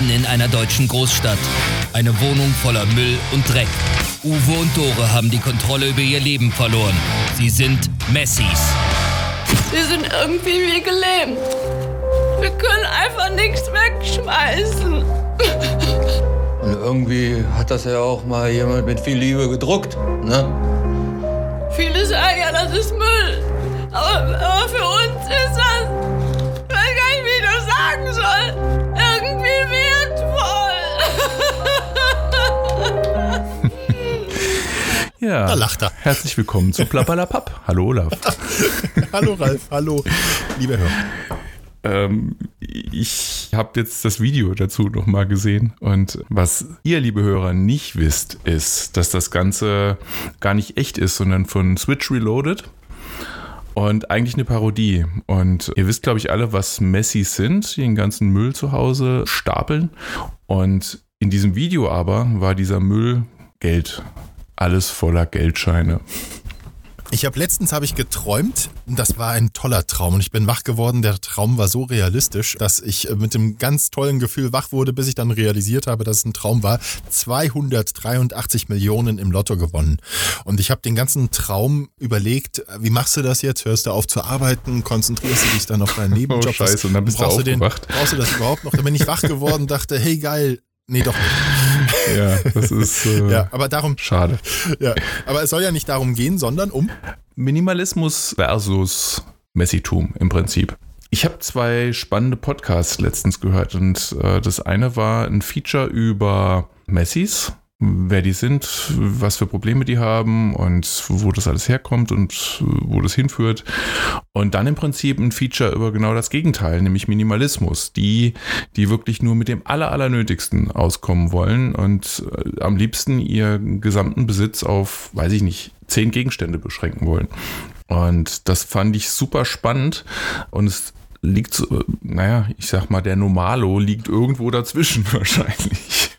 Mitten in einer deutschen Großstadt. Eine Wohnung voller Müll und Dreck. Uwe und Dore haben die Kontrolle über ihr Leben verloren. Sie sind Messis. Wir sind irgendwie wie gelähmt. Wir können einfach nichts wegschmeißen. Und irgendwie hat das ja auch mal jemand mit viel Liebe gedruckt, ne? Viele sagen ja, das ist Müll. Aber, aber für uns ist das, ich weiß gar nicht, wie ich das sagen soll, Ja. Da lacht er. Herzlich willkommen zu Plappalapapp. Hallo Olaf. hallo Ralf, hallo, liebe Hörer. Ähm, ich habe jetzt das Video dazu nochmal gesehen und was ihr, liebe Hörer, nicht wisst, ist, dass das Ganze gar nicht echt ist, sondern von Switch Reloaded und eigentlich eine Parodie. Und ihr wisst, glaube ich, alle, was Messis sind, die den ganzen Müll zu Hause stapeln. Und in diesem Video aber war dieser Müll Geld. Alles voller Geldscheine. Ich habe letztens habe ich geträumt, das war ein toller Traum und ich bin wach geworden. Der Traum war so realistisch, dass ich mit dem ganz tollen Gefühl wach wurde, bis ich dann realisiert habe, dass es ein Traum war. 283 Millionen im Lotto gewonnen. Und ich habe den ganzen Traum überlegt, wie machst du das jetzt? Hörst du auf zu arbeiten? Konzentrierst du dich dann auf deinen Nebenjob? Oh, scheiße, und dann bist brauchst du den, aufgewacht. brauchst du das überhaupt noch? Da bin ich wach geworden, dachte, hey geil, Nee, doch nicht. Ja, das ist äh, ja, aber darum. schade. Ja, aber es soll ja nicht darum gehen, sondern um. Minimalismus versus Messitum im Prinzip. Ich habe zwei spannende Podcasts letztens gehört und äh, das eine war ein Feature über Messis, wer die sind, was für Probleme die haben und wo das alles herkommt und wo das hinführt. Und dann im Prinzip ein Feature über genau das Gegenteil, nämlich Minimalismus. Die, die wirklich nur mit dem Aller, Allernötigsten auskommen wollen und äh, am liebsten ihren gesamten Besitz auf, weiß ich nicht, zehn Gegenstände beschränken wollen. Und das fand ich super spannend und es liegt, so, naja, ich sag mal, der Normalo liegt irgendwo dazwischen wahrscheinlich.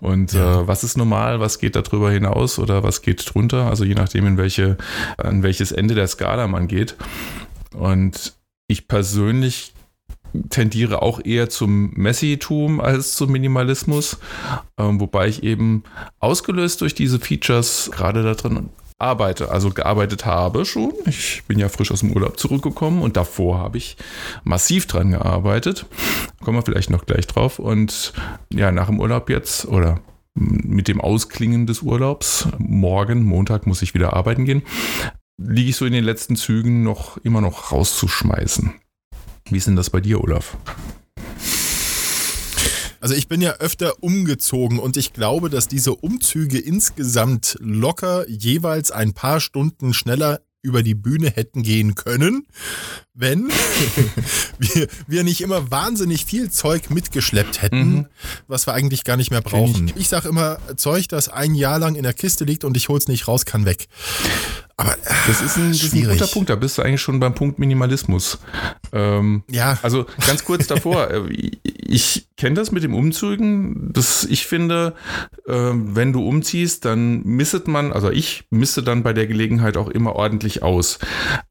Und ja. äh, was ist normal, was geht darüber hinaus oder was geht drunter? Also je nachdem, in welche, an welches Ende der Skala man geht. Und ich persönlich tendiere auch eher zum Messitum als zum Minimalismus, ähm, wobei ich eben ausgelöst durch diese Features gerade da drin arbeite, also gearbeitet habe schon. Ich bin ja frisch aus dem Urlaub zurückgekommen und davor habe ich massiv dran gearbeitet. Kommen wir vielleicht noch gleich drauf. Und ja, nach dem Urlaub jetzt oder mit dem Ausklingen des Urlaubs, morgen, Montag muss ich wieder arbeiten gehen, liege ich so in den letzten Zügen noch immer noch rauszuschmeißen. Wie ist denn das bei dir, Olaf? Also ich bin ja öfter umgezogen und ich glaube, dass diese Umzüge insgesamt locker jeweils ein paar Stunden schneller über die Bühne hätten gehen können, wenn wir, wir nicht immer wahnsinnig viel Zeug mitgeschleppt hätten, mhm. was wir eigentlich gar nicht mehr brauchen. Ich, sage immer, Zeug, das ein Jahr lang in der Kiste liegt und ich hol's nicht raus, kann weg. Aber äh, das, ist ein, das ist ein, guter Punkt. Da bist du eigentlich schon beim Punkt Minimalismus. Ähm, ja. Also ganz kurz davor. Äh, ich kenne das mit dem Umzügen. Das, ich finde, äh, wenn du umziehst, dann misset man, also ich misse dann bei der Gelegenheit auch immer ordentlich aus.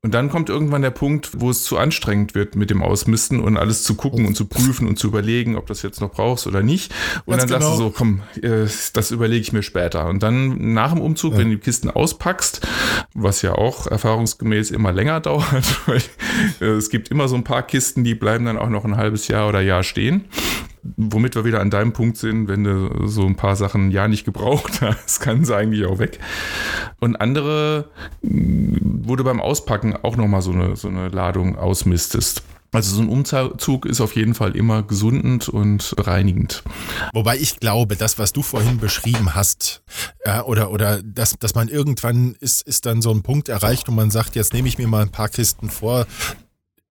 Und dann kommt irgendwann der Punkt, wo es zu anstrengend wird mit dem Ausmisten und alles zu gucken und zu prüfen und zu überlegen, ob das jetzt noch brauchst oder nicht. Und ganz dann genau. sagst du so, komm, das überlege ich mir später. Und dann nach dem Umzug, ja. wenn du die Kisten auspackst, was ja auch erfahrungsgemäß immer länger dauert, weil äh, es gibt immer so ein paar Kisten, die bleiben dann auch noch ein halbes Jahr oder Jahr stehen. Womit wir wieder an deinem Punkt sind, wenn du so ein paar Sachen ja nicht gebraucht hast, kann sie eigentlich auch weg. Und andere, wo du beim Auspacken auch nochmal so eine, so eine Ladung ausmistest. Also so ein Umzug ist auf jeden Fall immer gesundend und reinigend. Wobei ich glaube, das, was du vorhin beschrieben hast, ja, oder, oder dass, dass man irgendwann ist, ist dann so ein Punkt erreicht, wo man sagt, jetzt nehme ich mir mal ein paar Kisten vor,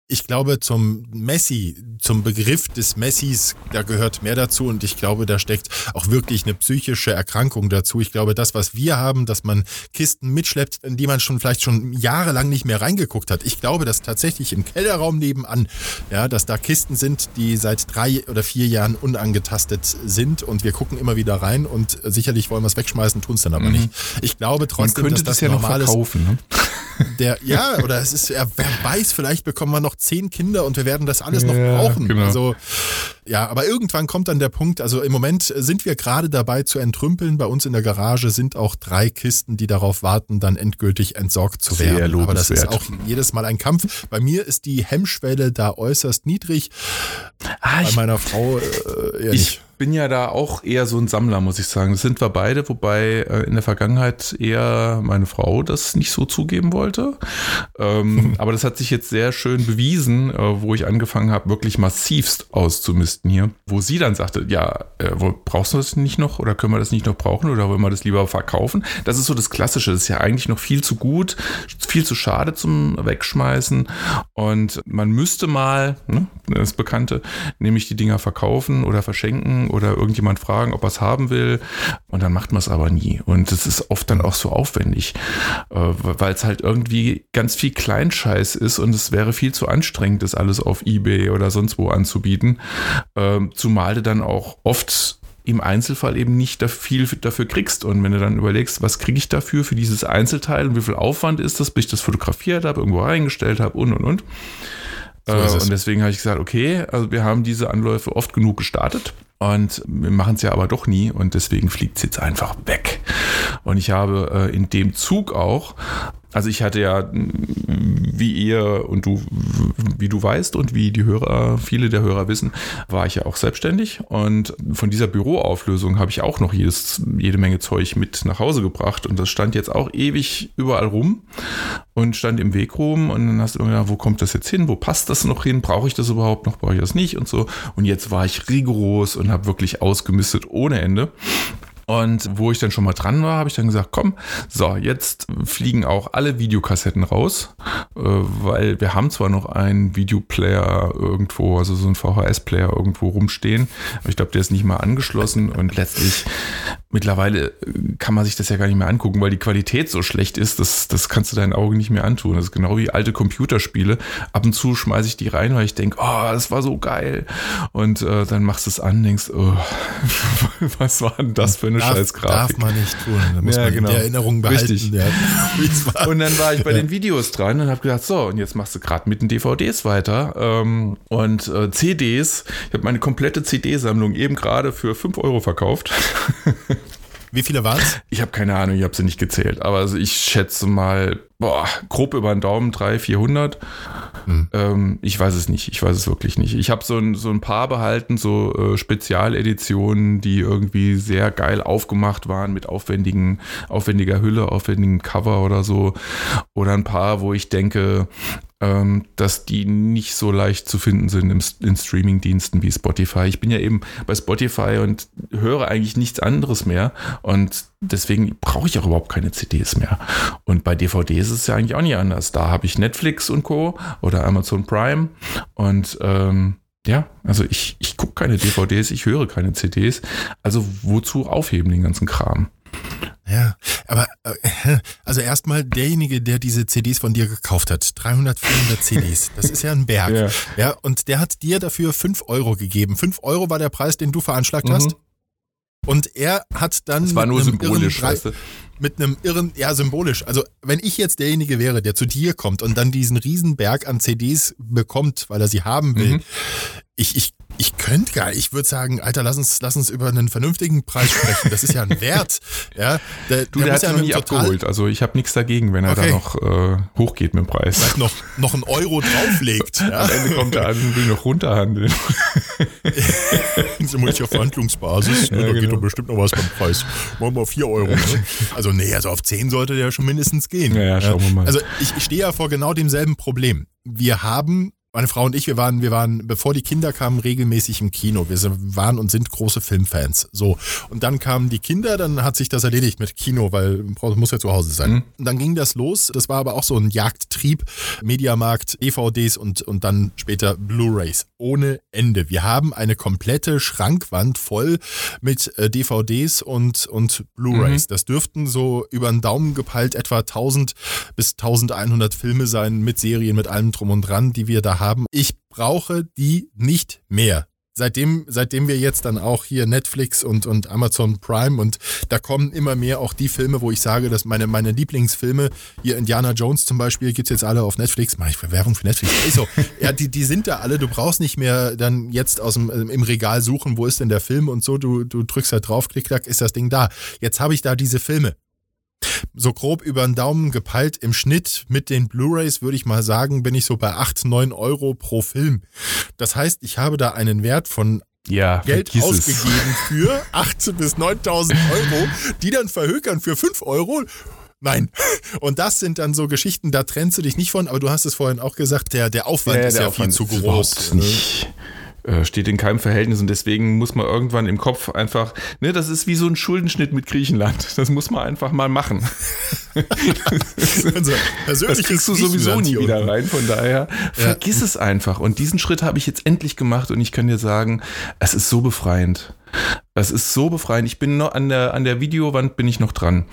ich glaube, zum Messi, zum Begriff des Messis, da gehört mehr dazu und ich glaube, da steckt auch wirklich eine psychische Erkrankung dazu. Ich glaube, das, was wir haben, dass man Kisten mitschleppt, in die man schon vielleicht schon jahrelang nicht mehr reingeguckt hat. Ich glaube, dass tatsächlich im Kellerraum nebenan, ja, dass da Kisten sind, die seit drei oder vier Jahren unangetastet sind und wir gucken immer wieder rein und sicherlich wollen wir es wegschmeißen, tun es dann aber mhm. nicht. Ich glaube trotzdem, man könnte dass das, das ja noch verkaufen, ne? der, ja, oder es ist, wer weiß, vielleicht bekommen wir noch zehn Kinder und wir werden das alles noch Ja, brauchen. genau. Also, ja, aber irgendwann kommt dann der Punkt, also im Moment sind wir gerade dabei zu entrümpeln. Bei uns in der Garage sind auch drei Kisten, die darauf warten, dann endgültig entsorgt zu Sehr werden. Aber das ist auch jedes Mal ein Kampf. Bei mir ist die Hemmschwelle da äußerst niedrig. Ah, Bei meiner Frau äh, ich bin ja da auch eher so ein Sammler, muss ich sagen. Das sind wir beide, wobei äh, in der Vergangenheit eher meine Frau das nicht so zugeben wollte. Ähm, aber das hat sich jetzt sehr schön bewiesen, äh, wo ich angefangen habe, wirklich massivst auszumisten hier. Wo sie dann sagte, ja, äh, wo, brauchst du das nicht noch oder können wir das nicht noch brauchen oder wollen wir das lieber verkaufen? Das ist so das Klassische. Das ist ja eigentlich noch viel zu gut, viel zu schade zum Wegschmeißen. Und man müsste mal, ne, das Bekannte, nämlich die Dinger verkaufen oder verschenken oder irgendjemand fragen, ob er es haben will. Und dann macht man es aber nie. Und das ist oft dann auch so aufwendig, äh, weil es halt irgendwie ganz viel Kleinscheiß ist und es wäre viel zu anstrengend, das alles auf Ebay oder sonst wo anzubieten. Ähm, zumal du dann auch oft im Einzelfall eben nicht da viel dafür kriegst. Und wenn du dann überlegst, was kriege ich dafür für dieses Einzelteil und wie viel Aufwand ist das, bis ich das fotografiert habe, irgendwo reingestellt habe und und und. So Äh, und deswegen habe ich gesagt, okay, also wir haben diese Anläufe oft genug gestartet und wir machen es ja aber doch nie und deswegen fliegt es jetzt einfach weg. Und ich habe äh, in dem Zug auch, also ich hatte ja, wie ihr und du, wie du weißt und wie die Hörer, viele der Hörer wissen, war ich ja auch selbstständig und von dieser Büroauflösung habe ich auch noch jedes, jede Menge Zeug mit nach Hause gebracht und das stand jetzt auch ewig überall rum und stand im Weg rum und dann hast du immer gedacht, wo kommt das jetzt hin, wo passt das noch hin, brauche ich das überhaupt noch, brauche ich das nicht? Und so. Und jetzt war ich rigoros und habe wirklich ausgemistet ohne Ende. Und wo ich dann schon mal dran war, habe ich dann gesagt, komm, so, jetzt fliegen auch alle Videokassetten raus, äh, weil wir haben zwar noch einen Videoplayer irgendwo, also so einen VHS-Player irgendwo rumstehen, aber ich glaube, der ist nicht mal angeschlossen und letztlich mittlerweile äh, kann man sich das ja gar nicht mehr angucken, weil die Qualität so schlecht ist, das, das kannst du deinen Augen nicht mehr antun. Das ist genau wie alte Computerspiele. Ab und zu schmeiße ich die rein, weil ich denke, oh, das war so geil. Und äh, dann machst du es an, denkst, oh, was war denn das für eine Darf, Scheißgrafik? darf man nicht tun. Da muss Ja, man genau. der Erinnerung behalten. Richtig. Ja. Und dann war ich bei den Videos dran und habe gedacht, so, und jetzt machst du gerade mit den DVDs weiter ähm, und äh, CDs. Ich habe meine komplette CD-Sammlung eben gerade für 5 Euro verkauft. Wie viele waren es? Ich habe keine Ahnung, ich habe sie nicht gezählt, aber also ich schätze mal, boah, grob über den Daumen 300, 400. Ähm, ich weiß es nicht, ich weiß es wirklich nicht. Ich habe so ein, so ein paar behalten, so äh, Spezialeditionen, die irgendwie sehr geil aufgemacht waren mit aufwendigen, aufwendiger Hülle, aufwendigem Cover oder so. Oder ein paar, wo ich denke, ähm, dass die nicht so leicht zu finden sind im, in Streamingdiensten wie Spotify. Ich bin ja eben bei Spotify und höre eigentlich nichts anderes mehr und deswegen brauche ich auch überhaupt keine CDs mehr. Und bei DVDs ist es ja eigentlich auch nicht anders. Da habe ich Netflix und Co. oder Amazon Prime und ähm, ja, also ich, ich gucke keine DVDs, ich höre keine CDs. Also wozu aufheben den ganzen Kram? Ja, aber äh, also erstmal derjenige, der diese CDs von dir gekauft hat, 300, 400 CDs, das ist ja ein Berg. Ja. Ja. und der hat dir dafür 5 Euro gegeben. 5 Euro war der Preis, den du veranschlagt Mhm. hast. Und er hat dann Das war mit nur einem symbolisch, irren weißt du? mit einem irren, ja, symbolisch. Also, wenn ich jetzt derjenige wäre, der zu dir kommt und dann diesen Riesenberg an CDs bekommt, weil er sie haben will, Mhm. Ich, ich, ich könnte gar nicht. Ich würde sagen, Alter, lass uns, lass uns über einen vernünftigen Preis sprechen. Das ist ja ein Wert. Ja, der, Du, der, hat ja noch nie abgeholt. Also ich habe nichts dagegen, wenn er Okay. da noch äh, hochgeht mit dem Preis. vielleicht noch, noch einen Euro drauflegt. Ja. Am Ende kommt er an und will noch runterhandeln. Simuliert Verhandlungsbasis. Ne? Ja, da geht genau. doch bestimmt noch was beim Preis. Machen wir auf 4 Euro. Ne? Also, nee, also auf 10 sollte der schon mindestens gehen. Ja, ja, schauen wir mal. Also, ich, ich stehe ja vor genau demselben Problem. Wir haben, meine Frau und ich, wir waren, wir waren, bevor die Kinder kamen, regelmäßig im Kino. Wir waren und sind große Filmfans. So. Und dann kamen die Kinder, dann hat sich das erledigt mit Kino, weil man muss ja zu Hause sein. Mhm. Und dann ging das los. Das war aber auch so ein Jagdtrieb. Mediamarkt, DVDs und, und dann später Blu-Rays. Ohne Ende. Wir haben eine komplette Schrankwand voll mit äh, DVDs und, und Blu-Rays. Das dürften so über den Daumen gepeilt etwa 1000 bis 1100 Filme sein mit Serien, mit allem drum und dran, die wir da haben. Ich brauche die nicht mehr. seitdem, seitdem wir jetzt dann auch hier Netflix und, und Amazon Prime und da kommen immer mehr auch die Filme, wo ich sage, dass meine, meine Lieblingsfilme, hier Indiana Jones zum Beispiel, gibt's jetzt alle auf Netflix. Mach ich Werbung für Netflix? Also, ja, die, die sind da alle. Du brauchst nicht mehr dann jetzt aus dem, im Regal suchen, wo ist denn der Film und so. Du, du drückst halt drauf, klick, klack, ist das Ding da. Jetzt habe ich da diese Filme so grob über den Daumen gepeilt im Schnitt mit den Blu-rays würde ich mal sagen, bin ich so bei 8, 9 Euro pro Film. Das heißt, ich habe da einen Wert von ja, Geld ausgegeben es. für 8 bis 9.000 Euro, die dann verhökern für 5 Euro. Nein. Und das sind dann so Geschichten, da trennst du dich nicht von, aber du hast es vorhin auch gesagt, der, der Aufwand ja, ist der ja Aufwand viel zu groß. Nicht äh, steht in keinem Verhältnis und deswegen muss man irgendwann im Kopf einfach, ne, das ist wie so ein Schuldenschnitt mit Griechenland. Das muss man einfach mal machen. also, das kriegst du sowieso nie wieder rein, von daher ja. vergiss es einfach. Und diesen Schritt habe ich jetzt endlich gemacht und ich kann dir sagen, es ist so befreiend. Es ist so befreiend. Ich bin noch an der, an der Videowand bin ich noch dran.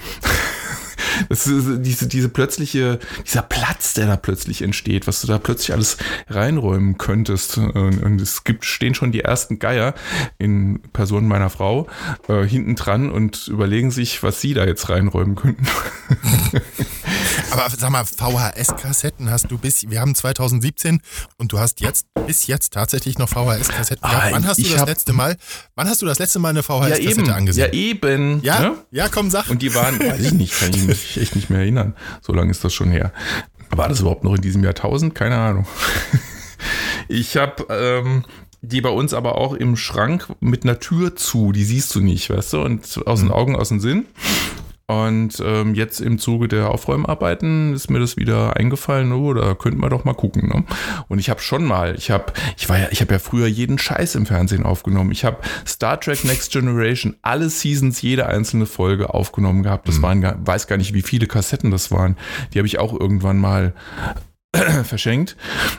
Das ist diese, diese plötzliche, dieser Platz, der da plötzlich entsteht, was du da plötzlich alles reinräumen könntest. Und, es gibt, stehen schon die ersten Geier in Person meiner Frau äh, hinten dran und überlegen sich, was sie da jetzt reinräumen könnten. Aber sag mal, VHS-Kassetten hast du bis, wir haben 2017 und du hast jetzt, bis jetzt tatsächlich noch VHS-Kassetten gehabt. Ah, wann hast du das letzte Mal, wann hast du das letzte Mal eine VHS-Kassette ja, angesehen? Ja, eben. Ja, ne? ja, komm, sag. Und die waren, weiß ich nicht, kann ich mich echt nicht mehr erinnern. So lange ist das schon her. War das überhaupt noch in diesem Jahrtausend? Keine Ahnung. Ich habe ähm, die bei uns aber auch im Schrank mit einer Tür zu, die siehst du nicht, weißt du, und aus den mhm. Augen, aus dem Sinn. Und ähm, jetzt im Zuge der Aufräumarbeiten ist mir das wieder eingefallen, oh, da könnten wir doch mal gucken. Ne? Und ich habe schon mal, ich habe, ich war ja, ich habe ja früher jeden Scheiß im Fernsehen aufgenommen. Ich habe Star Trek Next Generation, alle Seasons, jede einzelne Folge aufgenommen gehabt. Das mhm. waren, weiß gar nicht, wie viele Kassetten das waren. Die habe ich auch irgendwann mal verschenkt.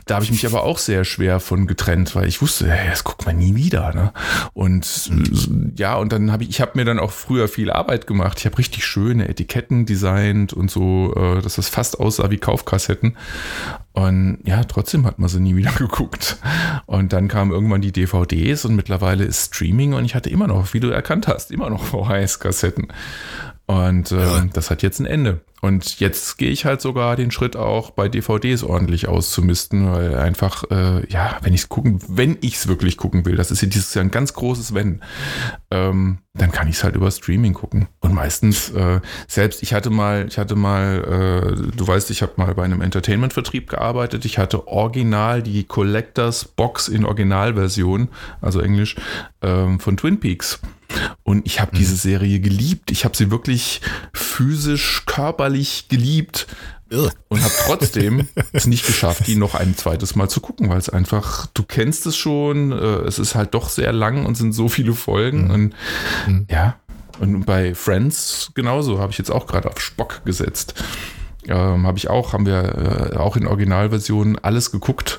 Da habe ich mich aber auch sehr schwer von getrennt, weil ich wusste, hey, das guckt man nie wieder. Ne? Und ja, und dann habe ich, ich habe mir dann auch früher viel Arbeit gemacht. Ich habe richtig schöne Etiketten designt und so, äh, dass das fast aussah wie Kaufkassetten. Und ja, trotzdem hat man sie nie wieder geguckt. Und dann kamen irgendwann die DVDs und mittlerweile ist Streaming und ich hatte immer noch, wie du erkannt hast, immer noch VHS-Kassetten. Und äh, ja. das hat jetzt ein Ende. Und jetzt gehe ich halt sogar den Schritt auch bei DVDs ordentlich auszumisten, weil einfach, äh, ja, wenn ich es gucken, wenn ich es wirklich gucken will, das ist ja dieses Jahr ein ganz großes Wenn, ähm, dann kann ich es halt über Streaming gucken. Und meistens, äh, selbst ich hatte mal, ich hatte mal, äh, du weißt, ich habe mal bei einem Entertainment-Vertrieb gearbeitet. Ich hatte original die Collectors Box in Originalversion, also Englisch, ähm, von Twin Peaks. Und ich habe mhm. diese Serie geliebt. Ich habe sie wirklich physisch, körperlich geliebt und habe trotzdem es nicht geschafft, die noch ein zweites Mal zu gucken, weil es einfach, du kennst es schon, äh, es ist halt doch sehr lang und sind so viele Folgen. Mhm. Und mhm. ja, und bei Friends genauso habe ich jetzt auch gerade auf Spock gesetzt. Ähm, habe ich auch, haben wir äh, auch in Originalversion alles geguckt.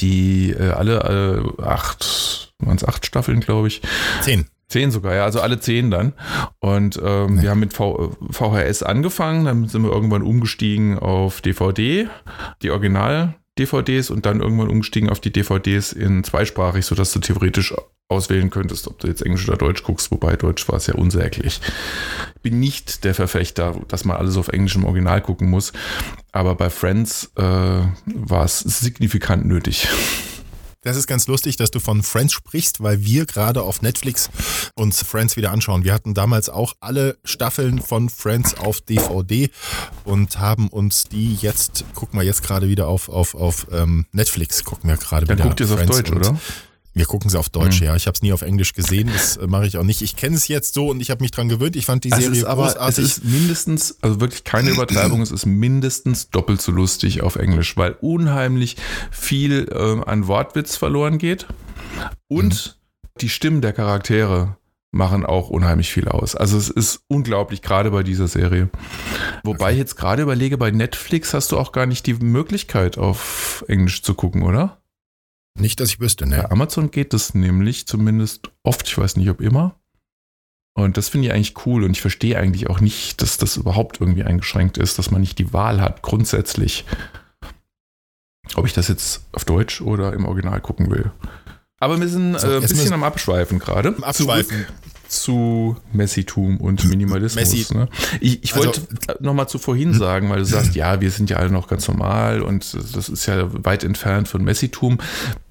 Die äh, alle äh, acht, waren es acht Staffeln, glaube ich. Zehn. Zehn sogar, ja, also alle zehn dann. Und ähm, ja. wir haben mit v VHS angefangen, dann sind wir irgendwann umgestiegen auf DVD, die Original-DVDs und dann irgendwann umgestiegen auf die DVDs in zweisprachig, sodass du theoretisch auswählen könntest, ob du jetzt Englisch oder Deutsch guckst, wobei Deutsch war es ja unsäglich. Ich bin nicht der Verfechter, dass man alles auf Englisch im Original gucken muss, aber bei Friends äh, war es signifikant nötig. Das ist ganz lustig, dass du von Friends sprichst, weil wir gerade auf Netflix uns Friends wieder anschauen. Wir hatten damals auch alle Staffeln von Friends auf DVD und haben uns die jetzt, gucken wir jetzt gerade wieder auf, auf, auf ähm, Netflix, gucken wir gerade wieder. Dann guckt ihr es auf Deutsch, oder? Wir gucken sie auf Deutsch, mhm. ja. Ich habe es nie auf Englisch gesehen, das äh, mache ich auch nicht. Ich kenne es jetzt so und ich habe mich dran gewöhnt. Ich fand die also Serie aber, großartig. Es ist mindestens, also wirklich keine Übertreibung, es ist mindestens doppelt so lustig auf Englisch, weil unheimlich viel äh, an Wortwitz verloren geht und mhm. die Stimmen der Charaktere machen auch unheimlich viel aus. Also es ist unglaublich, gerade bei dieser Serie. Wobei okay. ich jetzt gerade überlege, bei Netflix hast du auch gar nicht die Möglichkeit, auf Englisch zu gucken, oder? Nicht, dass ich wüsste, ne? Bei Amazon geht das nämlich zumindest oft, ich weiß nicht, ob immer. Und das finde ich eigentlich cool und ich verstehe eigentlich auch nicht, dass das überhaupt irgendwie eingeschränkt ist, dass man nicht die Wahl hat, grundsätzlich, ob ich das jetzt auf Deutsch oder im Original gucken will. Aber wir sind äh, ein bisschen am Abschweifen gerade. Am Abschweifen. Zurück zu Messitum und Minimalismus. Messi. Ne? Ich, ich Also- wollte nochmal zu vorhin sagen, weil du sagst, ja, wir sind ja alle noch ganz normal und das ist ja weit entfernt von Messitum.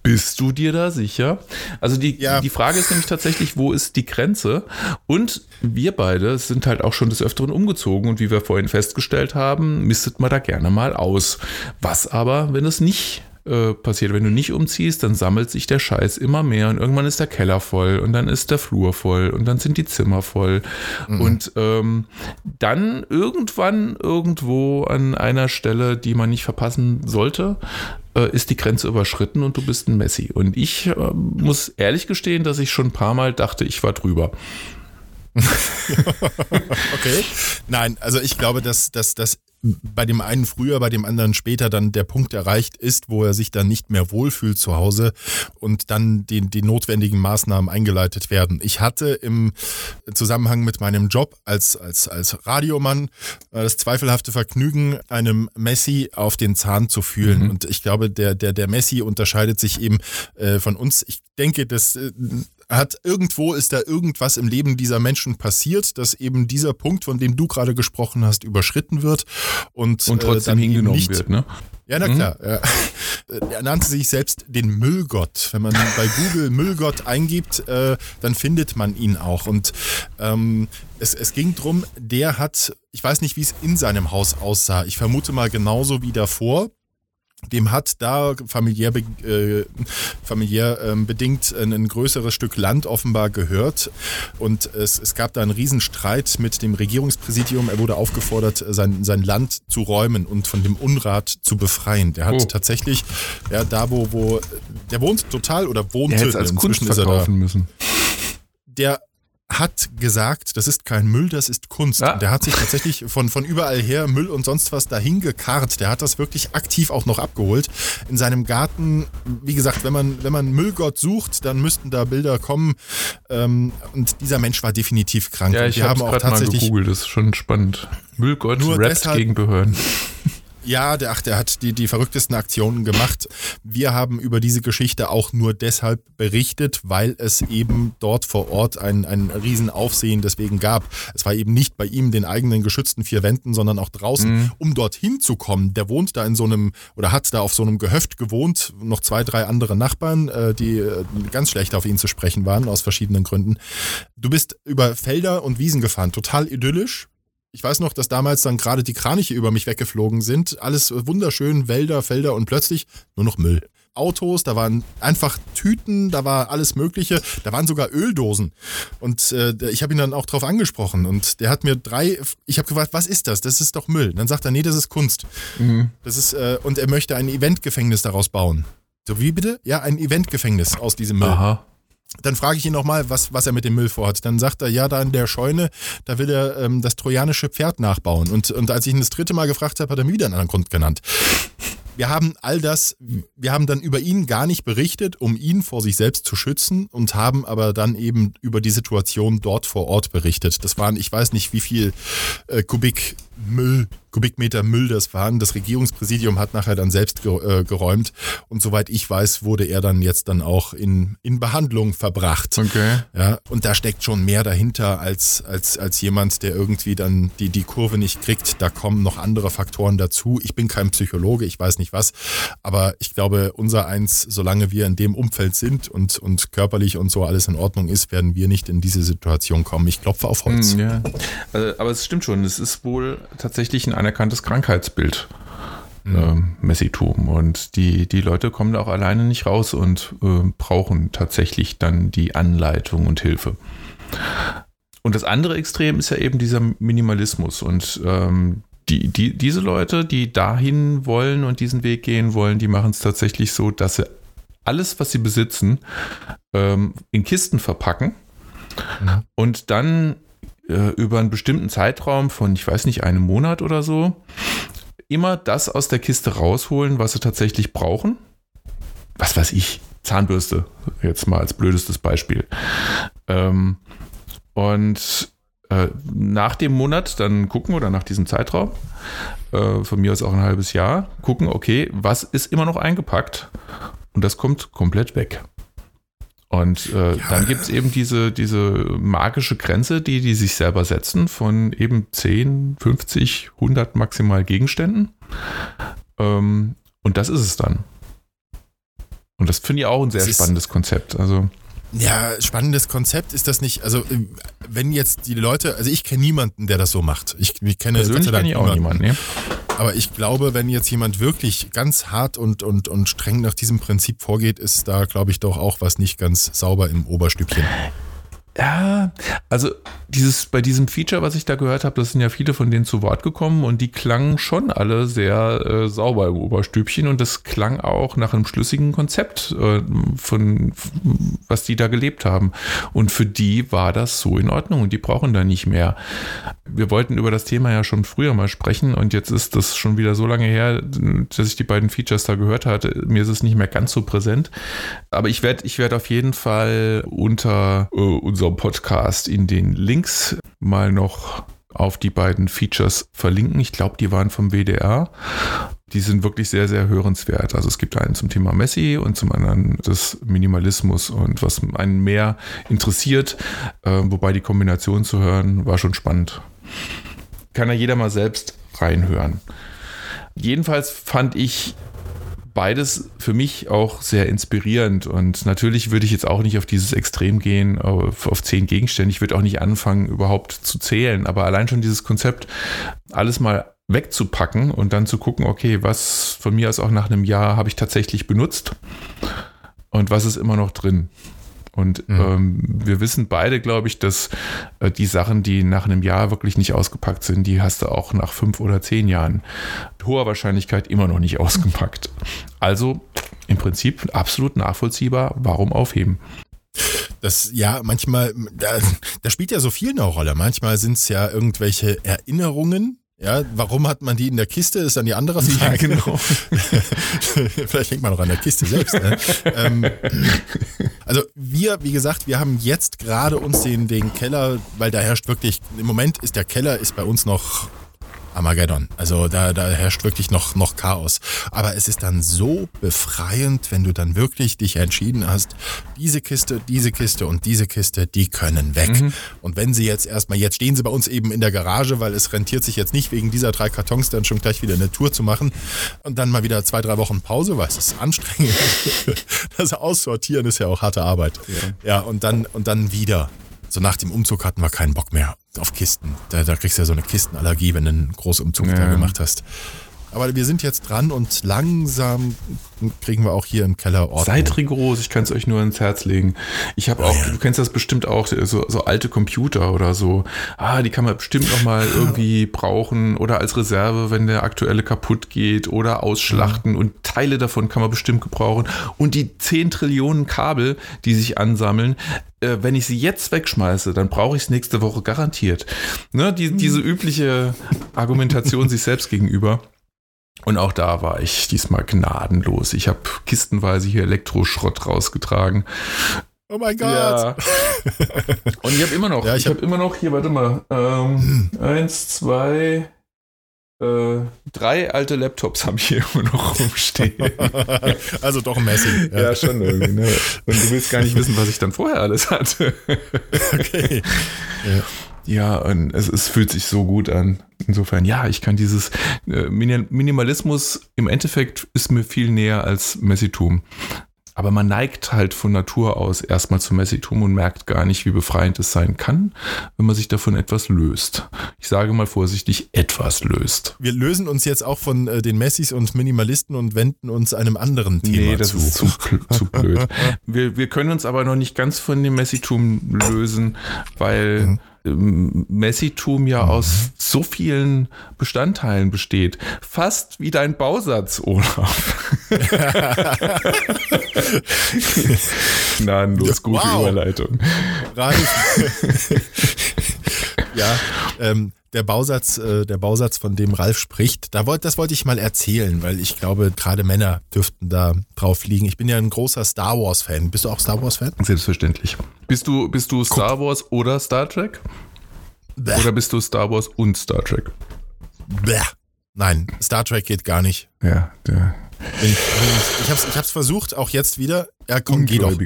Bist du dir da sicher? Also die, Ja. die Frage ist nämlich tatsächlich, wo ist die Grenze? Und wir beide sind halt auch schon des Öfteren umgezogen und wie wir vorhin festgestellt haben, mistet man da gerne mal aus. Was aber, wenn es nicht äh, passiert. Wenn du nicht umziehst, dann sammelt sich der Scheiß immer mehr und irgendwann ist der Keller voll und dann ist der Flur voll und dann sind die Zimmer voll. Und ähm, dann irgendwann irgendwo an einer Stelle, die man nicht verpassen sollte, äh, ist die Grenze überschritten und du bist ein Messi. Und ich äh, muss ehrlich gestehen, dass ich schon ein paar Mal dachte, ich war drüber. Okay. Nein, also ich glaube, dass, dass, dass bei dem einen früher, bei dem anderen später dann der Punkt erreicht ist, wo er sich dann nicht mehr wohlfühlt zu Hause und dann die, die notwendigen Maßnahmen eingeleitet werden. Ich hatte im Zusammenhang mit meinem Job als, als, als Radiomann äh, das zweifelhafte Vergnügen, einem Messi auf den Zahn zu fühlen. Und ich glaube, der, der, der Messi unterscheidet sich eben äh, von uns. Ich denke, das äh, hat irgendwo ist da irgendwas im Leben dieser Menschen passiert, dass eben dieser Punkt, von dem du gerade gesprochen hast, überschritten wird und, Und äh, trotzdem dann eben hingenommen nicht, wird, ne? Ja, na klar. Ja. Er nannte sich selbst den Müllgott. Wenn man bei Google Müllgott eingibt, äh, dann findet man ihn auch. Und ähm, es, es ging drum, der hat, ich weiß nicht, wie es in seinem Haus aussah. Ich vermute mal genauso wie davor. Dem hat da familiär, äh, familiär ähm, bedingt ein, ein größeres Stück Land offenbar gehört. Und es, es gab da einen Riesenstreit mit dem Regierungspräsidium. Er wurde aufgefordert, sein, sein Land zu räumen und von dem Unrat zu befreien. Der hat Oh. tatsächlich, ja, da wo, wo, der wohnt total oder wohnte, Er es als Kunst inzwischen da verkaufen müssen. der hat gesagt, das ist kein Müll, das ist Kunst. Ja. Und Der hat sich tatsächlich von, von überall her Müll und sonst was dahin gekarrt. Der hat das wirklich aktiv auch noch abgeholt. In seinem Garten, wie gesagt, wenn man, wenn man Müllgott sucht, dann müssten da Bilder kommen. Ähm, und dieser Mensch war definitiv krank. Ja, ich habe auch gerade mal tatsächlich. gegoogelt, das ist schon spannend. Müllgott Nur rappt deshalb- gegen Behörden. Ja, der, ach, der hat die, die verrücktesten Aktionen gemacht. Wir haben über diese Geschichte auch nur deshalb berichtet, weil es eben dort vor Ort ein, ein Riesenaufsehen deswegen gab. Es war eben nicht bei ihm den eigenen geschützten vier Wänden, sondern auch draußen, um dorthin zu kommen. Der wohnt da in so einem oder hat da auf so einem Gehöft gewohnt, noch zwei, drei andere Nachbarn, äh, die äh, ganz schlecht auf ihn zu sprechen waren, aus verschiedenen Gründen. Du bist über Felder und Wiesen gefahren, total idyllisch. Ich weiß noch, dass damals dann gerade die Kraniche über mich weggeflogen sind. Alles wunderschön, Wälder, Felder und plötzlich nur noch Müll. Autos, da waren einfach Tüten, da war alles Mögliche, da waren sogar Öldosen. Und äh, ich habe ihn dann auch drauf angesprochen und der hat mir drei, ich habe gefragt, was ist das? Das ist doch Müll. Dann sagt er, nee, das ist Kunst. Das ist, äh, und er möchte ein Eventgefängnis daraus bauen. So, wie bitte? Ja, ein Eventgefängnis aus diesem Müll. Aha. Dann frage ich ihn nochmal, was, was er mit dem Müll vorhat. Dann sagt er, ja, da in der Scheune, da will er ähm, das trojanische Pferd nachbauen. Und, und als ich ihn das dritte Mal gefragt habe, hat er mir wieder einen anderen Grund genannt. Wir haben all das, wir haben dann über ihn gar nicht berichtet, um ihn vor sich selbst zu schützen und haben aber dann eben über die Situation dort vor Ort berichtet. Das waren, ich weiß nicht, wie viel äh, Kubik Müll, Kubikmeter Müll das waren. Das Regierungspräsidium hat nachher dann selbst äh, geräumt und soweit ich weiß, wurde er dann jetzt dann auch in, in Behandlung verbracht. Okay. Ja, und da steckt schon mehr dahinter als, als, als jemand, der irgendwie dann die, die Kurve nicht kriegt. Da kommen noch andere Faktoren dazu. Ich bin kein Psychologe, ich weiß nicht was, aber ich glaube, unser eins, solange wir in dem Umfeld sind und, und körperlich und so alles in Ordnung ist, werden wir nicht in diese Situation kommen. Ich klopfe auf Holz. Hm, Ja. Also, aber es stimmt schon, es ist wohl tatsächlich ein anerkanntes Krankheitsbild. Ähm, Messitum. Und die, die Leute kommen da auch alleine nicht raus und äh, brauchen tatsächlich dann die Anleitung und Hilfe. Und das andere Extrem ist ja eben dieser Minimalismus. Und ähm, die, die, diese Leute, die dahin wollen und diesen Weg gehen wollen, die machen es tatsächlich so, dass sie alles, was sie besitzen, ähm, in Kisten verpacken Mhm. und dann äh, über einen bestimmten Zeitraum von, ich weiß nicht, einem Monat oder so, immer das aus der Kiste rausholen, was sie tatsächlich brauchen. Was weiß ich, Zahnbürste, jetzt mal als blödestes Beispiel. Ähm, und äh, nach dem Monat dann gucken oder nach diesem Zeitraum, äh, von mir aus auch ein halbes Jahr, gucken, okay, was ist immer noch eingepackt? Und das kommt komplett weg. Und äh, ja. dann gibt es eben diese, diese magische Grenze, die die sich selber setzen von eben 10, 50, 100 maximal Gegenständen. Ähm, und das ist es dann. Und das finde ich auch ein sehr spannendes Konzept. Also ja, spannendes Konzept ist das nicht. Also, wenn jetzt die Leute, also ich kenne niemanden, der das so macht. Ich, ich kenne Persönlich kenne ich auch niemanden. Ne? Aber ich glaube, wenn jetzt jemand wirklich ganz hart und, und, und streng nach diesem Prinzip vorgeht, ist da, glaube ich, doch auch was nicht ganz sauber im Oberstübchen. Ja, also dieses bei diesem Feature, was ich da gehört habe, das sind ja viele von denen zu Wort gekommen und die klangen schon alle sehr äh, sauber im Oberstübchen und das klang auch nach einem schlüssigen Konzept äh, von was die da gelebt haben und für die war das so in Ordnung und die brauchen da nicht mehr. Wir wollten über das Thema ja schon früher mal sprechen und jetzt ist das schon wieder so lange her, dass ich die beiden Features da gehört hatte. Mir ist es nicht mehr ganz so präsent, aber ich werde ich werde auf jeden Fall unter äh, unserem unserem Podcast in den Links mal noch auf die beiden Features verlinken. Ich glaube, die waren vom WDR. Die sind wirklich sehr, sehr hörenswert. Also es gibt einen zum Thema Messi und zum anderen des Minimalismus und was einen mehr interessiert, äh, wobei die Kombination zu hören war schon spannend. Kann ja jeder mal selbst reinhören. Jedenfalls fand ich beides für mich auch sehr inspirierend. Und natürlich würde ich jetzt auch nicht auf dieses Extrem gehen, auf, auf zehn Gegenstände. Ich würde auch nicht anfangen, überhaupt zu zählen. Aber allein schon dieses Konzept, alles mal wegzupacken und dann zu gucken, okay, was von mir aus auch nach einem Jahr habe ich tatsächlich benutzt und was ist immer noch drin. Und mhm. ähm, wir wissen beide, glaube ich, dass äh, die Sachen, die nach einem Jahr wirklich nicht ausgepackt sind, die hast du auch nach fünf oder zehn Jahren mit hoher Wahrscheinlichkeit immer noch nicht ausgepackt. Also im Prinzip absolut nachvollziehbar, warum aufheben. Das ja, manchmal, da, da spielt ja so viel eine Rolle. Manchmal sind es ja irgendwelche Erinnerungen, ja, warum hat man die in der Kiste? Ist dann die andere Frage. Ja, genau. Vielleicht hängt man noch an der Kiste selbst. Ne? ähm, also wir, wie gesagt, wir haben jetzt gerade uns den, den Keller, weil da herrscht wirklich, im Moment ist der Keller ist bei uns noch Armageddon. Also da, da herrscht wirklich noch, noch Chaos. Aber es ist dann so befreiend, wenn du dann wirklich dich entschieden hast, diese Kiste, diese Kiste und diese Kiste, die können weg. Mhm. Und wenn sie jetzt erstmal, jetzt stehen sie bei uns eben in der Garage, weil es rentiert sich jetzt nicht wegen dieser drei Kartons dann schon gleich wieder eine Tour zu machen und dann mal wieder zwei, drei Wochen Pause, weil es ist anstrengend. das Aussortieren ist ja auch harte Arbeit. Ja, ja und dann, und dann wieder. So nach dem Umzug hatten wir keinen Bock mehr auf Kisten. Da, da kriegst du ja so eine Kistenallergie, wenn du einen Großumzug ja. da gemacht hast. Aber wir sind jetzt dran und langsam kriegen wir auch hier im Keller Ordnung. Seid rigoros, ich kann es euch nur ins Herz legen. Ich habe auch, ja. du kennst das bestimmt auch, so, so, alte Computer oder so. Ah, die kann man bestimmt noch mal irgendwie brauchen oder als Reserve, wenn der aktuelle kaputt geht oder ausschlachten ja. und Teile davon kann man bestimmt gebrauchen. Und die 10 Trillionen Kabel, die sich ansammeln, äh, wenn ich sie jetzt wegschmeiße, dann brauche ich es nächste Woche garantiert. Ne, die, diese übliche Argumentation sich selbst gegenüber. Und auch da war ich diesmal gnadenlos. Ich habe kistenweise hier Elektroschrott rausgetragen. Oh mein Gott. Ja. Und ich habe immer noch, ja, ich, ich habe hab immer noch hier, warte mal, ähm, eins, zwei, äh, drei alte Laptops habe ich hier immer noch rumstehen. also doch ein Messi. Ja. ja, schon irgendwie. Ne? Und du willst gar nicht wissen, was ich dann vorher alles hatte. okay. Ja. Ja, und es, es fühlt sich so gut an. Insofern, ja, ich kann dieses äh, Minimalismus im Endeffekt ist mir viel näher als Messitum. Aber man neigt halt von Natur aus erstmal zum Messitum und merkt gar nicht, wie befreiend es sein kann, wenn man sich davon etwas löst. Ich sage mal vorsichtig, etwas löst. Wir lösen uns jetzt auch von äh, den Messis und Minimalisten und wenden uns einem anderen Thema nee, das zu. ist zu, zu blöd. wir, wir können uns aber noch nicht ganz von dem Messitum lösen, weil mhm Messitum ja mhm. aus so vielen Bestandteilen besteht. Fast wie dein Bausatz, Olaf. Gnadenlos gute wow. Überleitung. Ralf. ja, ähm, der Bausatz, äh, der Bausatz, von dem Ralf spricht, da wollt, das wollte ich mal erzählen, weil ich glaube, gerade Männer dürften da drauf liegen. Ich bin ja ein großer Star Wars-Fan. Bist du auch Star Wars-Fan? Selbstverständlich. Bist du, bist du Star Wars oder Star Trek? Bäh. Oder bist du Star Wars und Star Trek? Bäh. Nein, Star Trek geht gar nicht. Ja, der. Ich, ich, hab's, ich hab's versucht, auch jetzt wieder. Ja, komm, geh doch.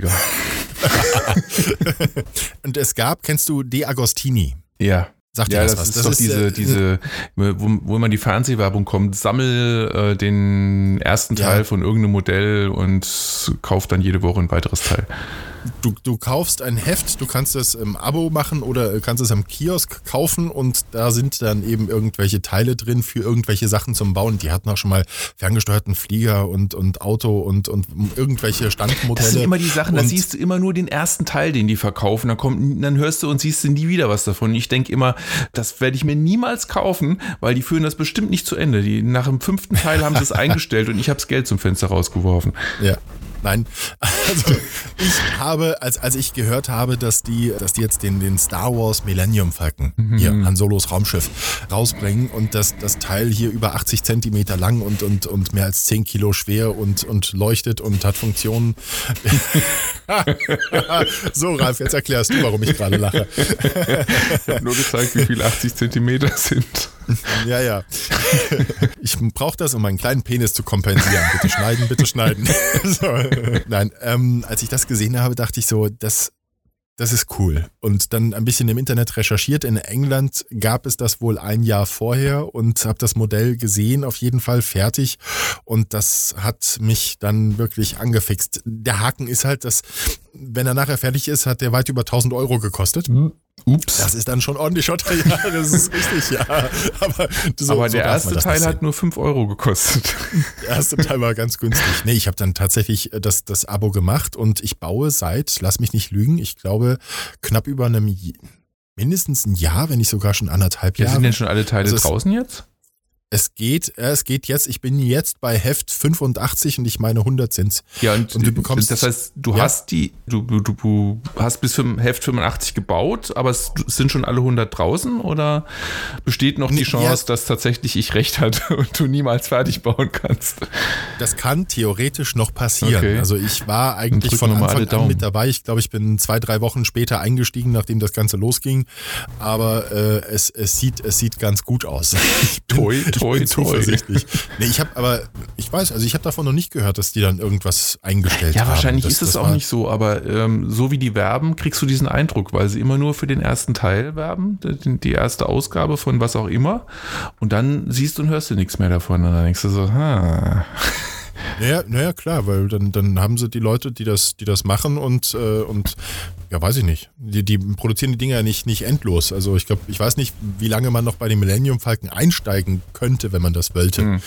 und es gab, kennst du De Agostini? Ja. Sagt ja, das, das, was? ist Das doch ist, diese, äh, diese wo, wo immer die Fernsehwerbung kommt, sammel äh, den ersten Ja. Teil von irgendeinem Modell und kauf dann jede Woche ein weiteres Teil. Du, du kaufst ein Heft, du kannst es im Abo machen oder kannst es am Kiosk kaufen und da sind dann eben irgendwelche Teile drin für irgendwelche Sachen zum Bauen. Die hatten auch schon mal ferngesteuerten Flieger und, und Auto und, und irgendwelche Standmodelle. Das sind immer die Sachen, da siehst du immer nur den ersten Teil, den die verkaufen. Dann, kommt, dann hörst du und siehst du nie wieder was davon. Ich denke immer, das werde ich mir niemals kaufen, weil die führen das bestimmt nicht zu Ende. Die, nach dem fünften Teil haben sie es eingestellt und ich habe das Geld zum Fenster rausgeworfen. Ja. Nein, also ich habe, als, als ich gehört habe, dass die, dass die jetzt den, den Star Wars Millennium Falcon, hier, Han Solos Raumschiff, rausbringen und dass das Teil hier über 80 Zentimeter lang und, und, und mehr als 10 Kilo schwer und, und leuchtet und hat Funktionen. so, Ralf, jetzt erklärst du, warum ich gerade lache. Ich habe nur gezeigt, wie viel 80 Zentimeter sind. Ja, ja. Ich brauche das, um meinen kleinen Penis zu kompensieren. Bitte schneiden, bitte schneiden. So. Nein, ähm, als ich das gesehen habe, dachte ich so, das, das ist cool. Und dann ein bisschen im Internet recherchiert. In England gab es das wohl ein Jahr vorher und habe das Modell gesehen, auf jeden Fall fertig. Und das hat mich dann wirklich angefixt. Der Haken ist halt, dass, wenn er nachher fertig ist, hat der weit über 1000 Euro gekostet. Ups. Das ist dann schon ordentlich Schotter, ja, das ist richtig, ja. Aber, so, Aber so der darf erste Teil hat nur 5 Euro gekostet. Der erste Teil war ganz günstig. Nee, ich habe dann tatsächlich äh, das, das Abo gemacht und ich baue seit, lass mich nicht lügen, ich glaube knapp über einem, mindestens ein Jahr, wenn nicht sogar schon anderthalb Ja, Jahre. sind denn schon alle Teile Also draußen jetzt? Es geht, äh, es geht jetzt, ich bin jetzt bei Heft 85 und ich meine 100 sind's. Ja, und, Und du bekommst- das heißt, du Ja. hast die, du, du, du- hast bis zum Heft 85 gebaut, aber es sind schon alle 100 draußen oder besteht noch die Chance, ja. dass tatsächlich ich recht hatte und du niemals fertig bauen kannst? Das kann theoretisch noch passieren. Okay. Also ich war eigentlich von Anfang an mit dabei. Ich glaube, ich bin zwei, drei Wochen später eingestiegen, nachdem das Ganze losging. Aber äh, es, es, sieht, es sieht ganz gut aus. Toi, toi, bin toi. zuversichtlich. Nee, ich habe aber, ich weiß, also ich habe davon noch nicht gehört, dass die dann irgendwas eingestellt Ja, haben. wahrscheinlich Das- ist es auch nicht so, aber ähm, so wie die werben, kriegst du diesen Eindruck, weil sie immer nur für den ersten Teil werben, die, die erste Ausgabe von was auch immer. Und dann siehst du und hörst du nichts mehr davon. Und dann denkst du so, ha. Naja, naja, klar, weil dann, dann haben sie die Leute, die das, die das machen und, äh, und ja, weiß ich nicht. Die, die produzieren die Dinger ja nicht, nicht endlos. Also ich glaube, ich weiß nicht, wie lange man noch bei den Millennium Falken einsteigen könnte, wenn man das wollte. Hm.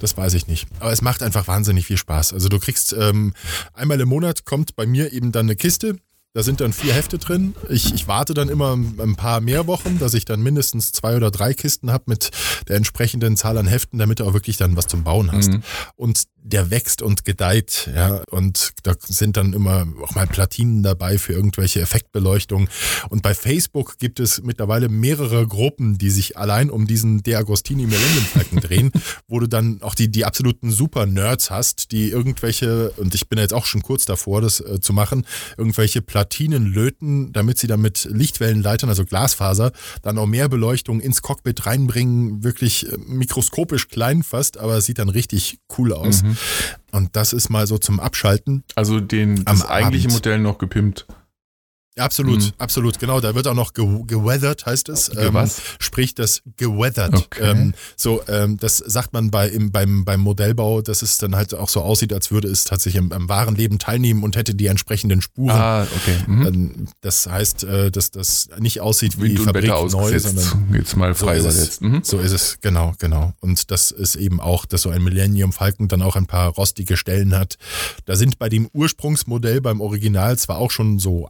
Das weiß ich nicht. Aber es macht einfach wahnsinnig viel Spaß. Also du kriegst ähm, einmal im Monat kommt bei mir eben dann eine Kiste. Da sind dann vier Hefte drin. Ich, ich warte dann immer ein paar mehr Wochen, dass ich dann mindestens zwei oder drei Kisten habe mit der entsprechenden Zahl an Heften, damit du auch wirklich dann was zum Bauen hast. Mhm. Und der wächst und gedeiht, ja. Und da sind dann immer auch mal Platinen dabei für irgendwelche Effektbeleuchtung. Und bei Facebook gibt es mittlerweile mehrere Gruppen, die sich allein um diesen De Agostini Millennium Falcon drehen, wo du dann auch die, die absoluten Super-Nerds hast, die irgendwelche, und ich bin jetzt auch schon kurz davor, das äh, zu machen, irgendwelche Platinen löten, damit sie dann mit Lichtwellenleitern, also Glasfaser, dann auch mehr Beleuchtung ins Cockpit reinbringen, wirklich äh, mikroskopisch klein fast, aber es sieht dann richtig cool aus. Und das ist mal so zum Abschalten. Also den, Am das eigentliche Abend. Modell noch gepimpt. Absolut, Mhm. absolut, genau. Da wird auch noch ge geweathert, heißt es. Ge was? Sprich das geweathert. Okay. Ähm, so, ähm, das sagt man bei, im, beim, beim Modellbau, dass es dann halt auch so aussieht, als würde es tatsächlich am, am wahren Leben teilnehmen und hätte die entsprechenden Spuren. Ah, okay. Mhm. Ähm, Das heißt, äh, dass das nicht aussieht wie und Fabrik neu, sondern Jetzt mal so frei ist es. übersetzt. Mhm. So ist es, genau, genau. Und das ist eben auch, dass so ein Millennium Falcon dann auch ein paar rostige Stellen hat. Da sind bei dem Ursprungsmodell, beim Original, zwar auch schon so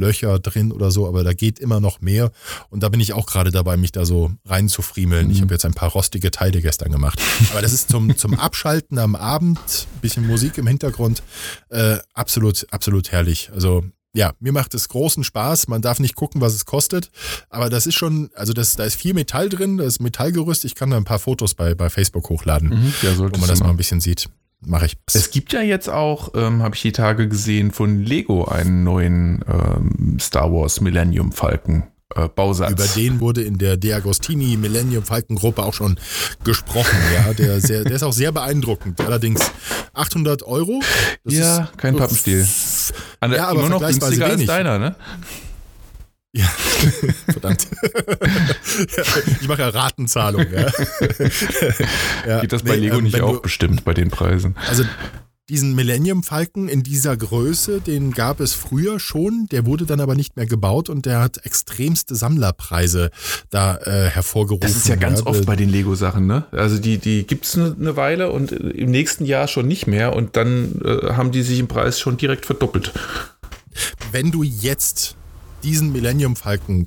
Einschusslöcher drin oder so, aber da geht immer noch mehr. Und da bin ich auch gerade dabei, mich da so reinzufriemeln. Ich habe jetzt ein paar rostige Teile gestern gemacht. Aber das ist zum, zum Abschalten am Abend, bisschen Musik im Hintergrund, äh, absolut, absolut herrlich. Also ja, mir macht es großen Spaß. Man darf nicht gucken, was es kostet. Aber das ist schon, also das, da ist viel Metall drin, da ist Metallgerüst. Ich kann da ein paar Fotos bei, bei Facebook hochladen, Mhm. Ja, wo man das mal. ein bisschen sieht. Mache ich. Es gibt ja jetzt auch, ähm, habe ich die Tage gesehen, von Lego einen neuen ähm, Star Wars Millennium Falcon äh, Bausatz. Über den wurde in der De Agostini Millennium Falcon Gruppe auch schon gesprochen. Ja, der, sehr, der ist auch sehr beeindruckend. Allerdings 800 Euro. Ja, kein Pappenstiel. Ja, aber immer noch günstiger als wenig. deiner, ne? Ja, verdammt. ich mache ja Ratenzahlung. Ja. ja. Geht das bei nee, Lego ähm, nicht auch du- bestimmt bei den Preisen? Also diesen Millennium Falcon in dieser Größe, den gab es früher schon, der wurde dann aber nicht mehr gebaut und der hat extremste Sammlerpreise da äh, hervorgerufen. Das ist ja ganz oft äh, bei den Lego-Sachen, ne? Also die, die gibt es eine ne Weile und im nächsten Jahr schon nicht mehr und dann äh, haben die sich im Preis schon direkt verdoppelt. wenn du jetzt diesen Millennium Falcon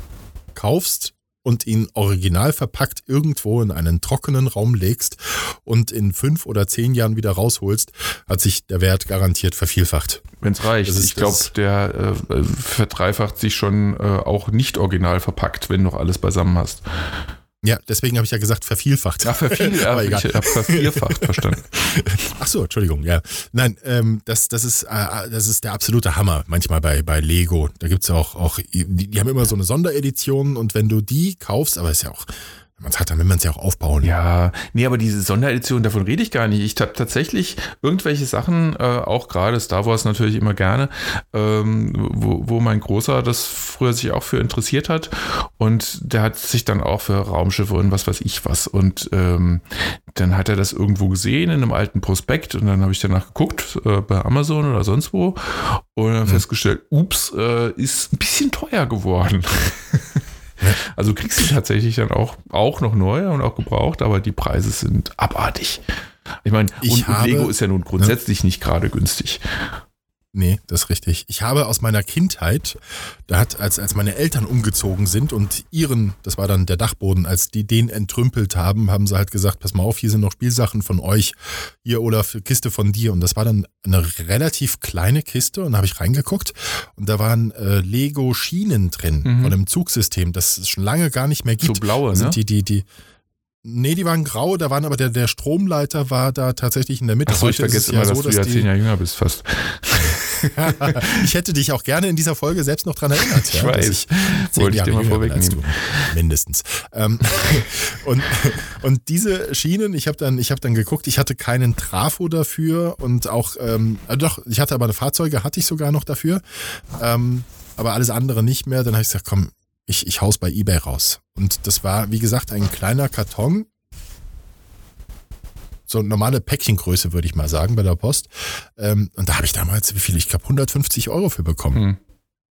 kaufst und ihn original verpackt irgendwo in einen trockenen Raum legst und in fünf oder zehn Jahren wieder rausholst, hat sich der Wert garantiert vervielfacht. Wenn es reicht. Ich glaube, der äh, verdreifacht sich schon äh, auch nicht original verpackt, wenn du noch alles beisammen hast. Ja, deswegen habe ich ja gesagt vervielfacht. Ja, verviel, Aber ja, egal. ich habe vervierfacht verstanden. Ach so, Entschuldigung, ja. Nein, ähm, das, das, ist, äh, das ist der absolute Hammer manchmal bei, bei Lego. Da gibt's auch, auch die, die haben immer so eine Sonderedition und wenn du die kaufst, aber ist ja auch, man hat, dann will man es ja auch aufbauen. Ja, nee, aber diese Sonderedition, davon rede ich gar nicht. Ich habe tatsächlich irgendwelche Sachen, äh, auch gerade Star Wars natürlich immer gerne, ähm, wo, wo mein Großer das früher sich auch für interessiert hat und der hat sich dann auch für Raumschiffe und was weiß ich was und ähm, dann hat er das irgendwo gesehen in einem alten Prospekt und dann habe ich danach geguckt äh, bei Amazon oder sonst wo und dann festgestellt, ups, äh, ist ein bisschen teuer geworden. Also du kriegst sie tatsächlich dann auch, auch noch neu und auch gebraucht, aber die Preise sind abartig. Ich meine, Ich und, habe- Lego ist ja nun grundsätzlich nicht gerade günstig. Nee, das ist richtig. Ich habe aus meiner Kindheit, da hat, als, als meine Eltern umgezogen sind und ihren, das war dann der Dachboden, als die den entrümpelt haben, haben sie halt gesagt, pass mal auf, hier sind noch Spielsachen von euch, hier Olaf, Kiste von dir. Und das war dann eine relativ kleine Kiste und da habe ich reingeguckt und da waren äh, Lego-Schienen drin Mhm. von einem Zugsystem, das es schon lange gar nicht mehr gibt. So blaue, sind ne? die, die, die, Nee, die waren grau, da waren aber der, der Stromleiter war da tatsächlich in der Mitte. Achso, ich Heute ist es vergesse immer, dass du ja zehn Jahre jünger bist fast. ich hätte dich auch gerne in dieser Folge selbst noch dran erinnert. Ich ja, weiß. dass zehn Wollte ich Jahre dir mal vorwegnehmen. Mindestens. Ähm, und, und diese Schienen, ich habe dann, ich habe dann geguckt, ich hatte keinen Trafo dafür und auch, ähm, äh, doch, ich hatte aber eine Fahrzeuge, hatte ich sogar noch dafür, ähm, aber alles andere nicht mehr. Dann habe ich gesagt, komm, ich, ich haus bei eBay raus. Und das war, wie gesagt, ein kleiner Karton. So normale Päckchengröße, würde ich mal sagen, bei der Post. Ähm, und da habe ich damals, wie viel? Ich glaube, 150 Euro für bekommen. Hm.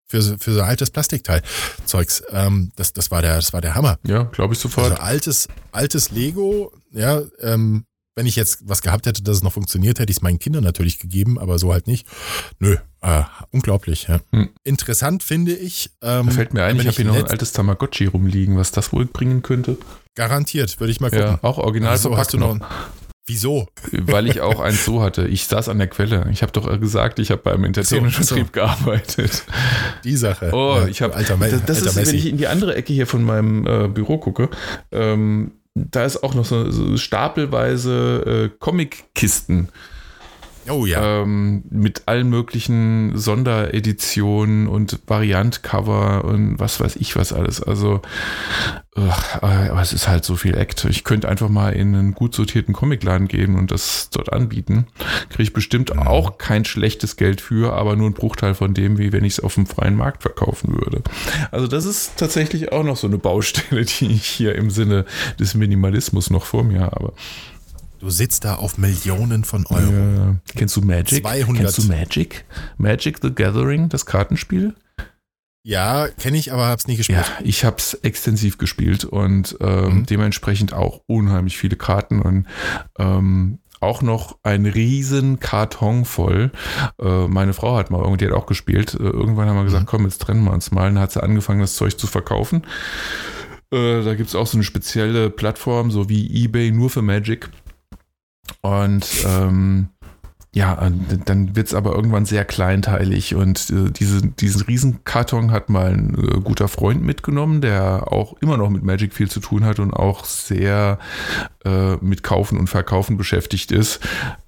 Für, so- für so altes Plastikteil. Zeugs. Ähm, das, das, war der, das war der Hammer. Ja, glaube ich sofort. Also altes, altes Lego, ja, ähm, wenn ich jetzt was gehabt hätte, dass es noch funktioniert, hätte ich es meinen Kindern natürlich gegeben, aber so halt nicht. Nö, äh, unglaublich. Ja. Hm. Interessant finde ich. Ähm, da fällt mir ein, ich habe hier noch ein altes Tamagotchi rumliegen, was das wohl bringen könnte. Garantiert, würde ich mal gucken. Ja, auch original Also, hast du noch, noch. Wieso? Weil ich auch eins so hatte. Ich saß an der Quelle. Ich habe doch gesagt, ich habe beim Entertainment-Vertrieb so. gearbeitet. Die Sache. Oh, Ja, ich habe. alter, das das alter ist, Messi. wenn ich in die andere Ecke hier von meinem äh, Büro gucke. Ähm, da ist auch noch so, so stapelweise äh, Comic-Kisten Oh ja. ähm, mit allen möglichen Sondereditionen und Variantcover und was weiß ich was alles. Also, ugh, aber es ist halt so viel Act. Ich könnte einfach mal in einen gut sortierten Comicladen gehen und das dort anbieten. Kriege ich bestimmt auch kein schlechtes Geld für, aber nur ein Bruchteil von dem, wie wenn ich es auf dem freien Markt verkaufen würde. Also das ist tatsächlich auch noch so eine Baustelle, die ich hier im Sinne des Minimalismus noch vor mir habe. Du sitzt da auf Millionen von Euro. Ja. Kennst du Magic? 200. Kennst du Magic? Magic the Gathering, das Kartenspiel? Ja, kenne ich, aber hab's nie gespielt. Ja, ich habe es extensiv gespielt und ähm, Mhm. dementsprechend auch unheimlich viele Karten und ähm, auch noch ein riesen Karton voll. Äh, meine Frau hat mal irgendwie, hat auch gespielt. Äh, irgendwann haben wir gesagt, komm, jetzt trennen wir uns mal. Und dann hat sie angefangen, das Zeug zu verkaufen. Äh, da gibt es auch so eine spezielle Plattform, so wie eBay, nur für Magic. Und ähm, ja, dann wird es aber irgendwann sehr kleinteilig und äh, diese, diesen Riesenkarton hat mal ein äh, guter Freund mitgenommen, der auch immer noch mit Magic viel zu tun hat und auch sehr äh, mit Kaufen und Verkaufen beschäftigt ist.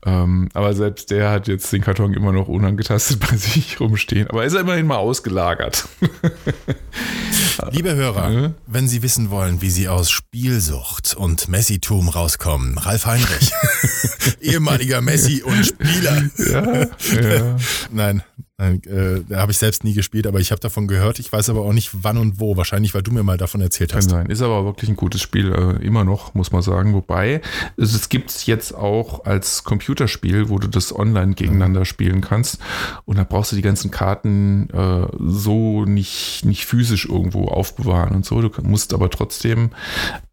Ähm, aber selbst der hat jetzt den Karton immer noch unangetastet bei sich rumstehen. Aber er ist ja immerhin mal ausgelagert. Liebe Hörer, Ja. wenn Sie wissen wollen, wie Sie aus Spielsucht und Messitum rauskommen, Ralf Heinrich, ehemaliger Messi und Spieler. ja, ja. Nein, Äh, da habe ich selbst nie gespielt, aber ich habe davon gehört. Ich weiß aber auch nicht, wann und wo. Wahrscheinlich, weil du mir mal davon erzählt Kann hast. sein. Ist aber wirklich ein gutes Spiel, äh, immer noch, muss man sagen. Wobei, es, gibt es jetzt auch als Computerspiel, wo du das online gegeneinander spielen kannst. Und da brauchst du die ganzen Karten äh, so nicht, nicht physisch irgendwo aufbewahren und so. Du musst aber trotzdem,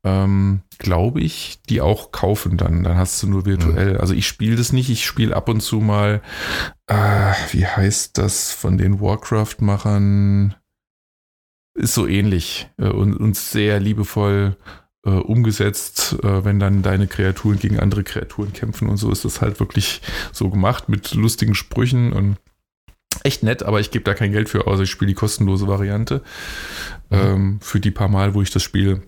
ähm, glaube ich, die auch kaufen dann. Dann hast du nur virtuell. Also ich spiele das nicht. Ich spiele ab und zu mal, äh, wie heißt das von den Warcraft-Machern? Ist so ähnlich äh, und, und sehr liebevoll äh, umgesetzt, äh, wenn dann deine Kreaturen gegen andere Kreaturen kämpfen und so ist das halt wirklich so gemacht mit lustigen Sprüchen und echt nett, aber ich gebe da kein Geld für aus. Ich spiele die kostenlose Variante. Ähm, für die paar Mal, wo ich das spiele,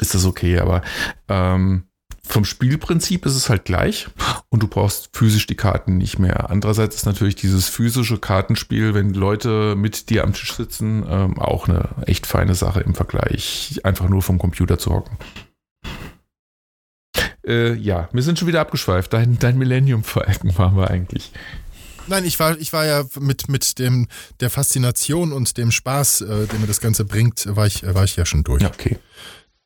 ist das okay, aber ähm, vom Spielprinzip ist es halt gleich und du brauchst physisch die Karten nicht mehr. Andererseits ist natürlich dieses physische Kartenspiel, wenn Leute mit dir am Tisch sitzen, ähm, auch eine echt feine Sache im Vergleich, einfach nur vom Computer zu hocken. Äh, ja, wir sind schon wieder abgeschweift. Dein, dein Millennium Falcon waren wir eigentlich. Nein, ich war, ich war ja mit, mit dem, der Faszination und dem Spaß, äh, den mir das Ganze bringt, war ich, war ich ja schon durch. Ja, okay.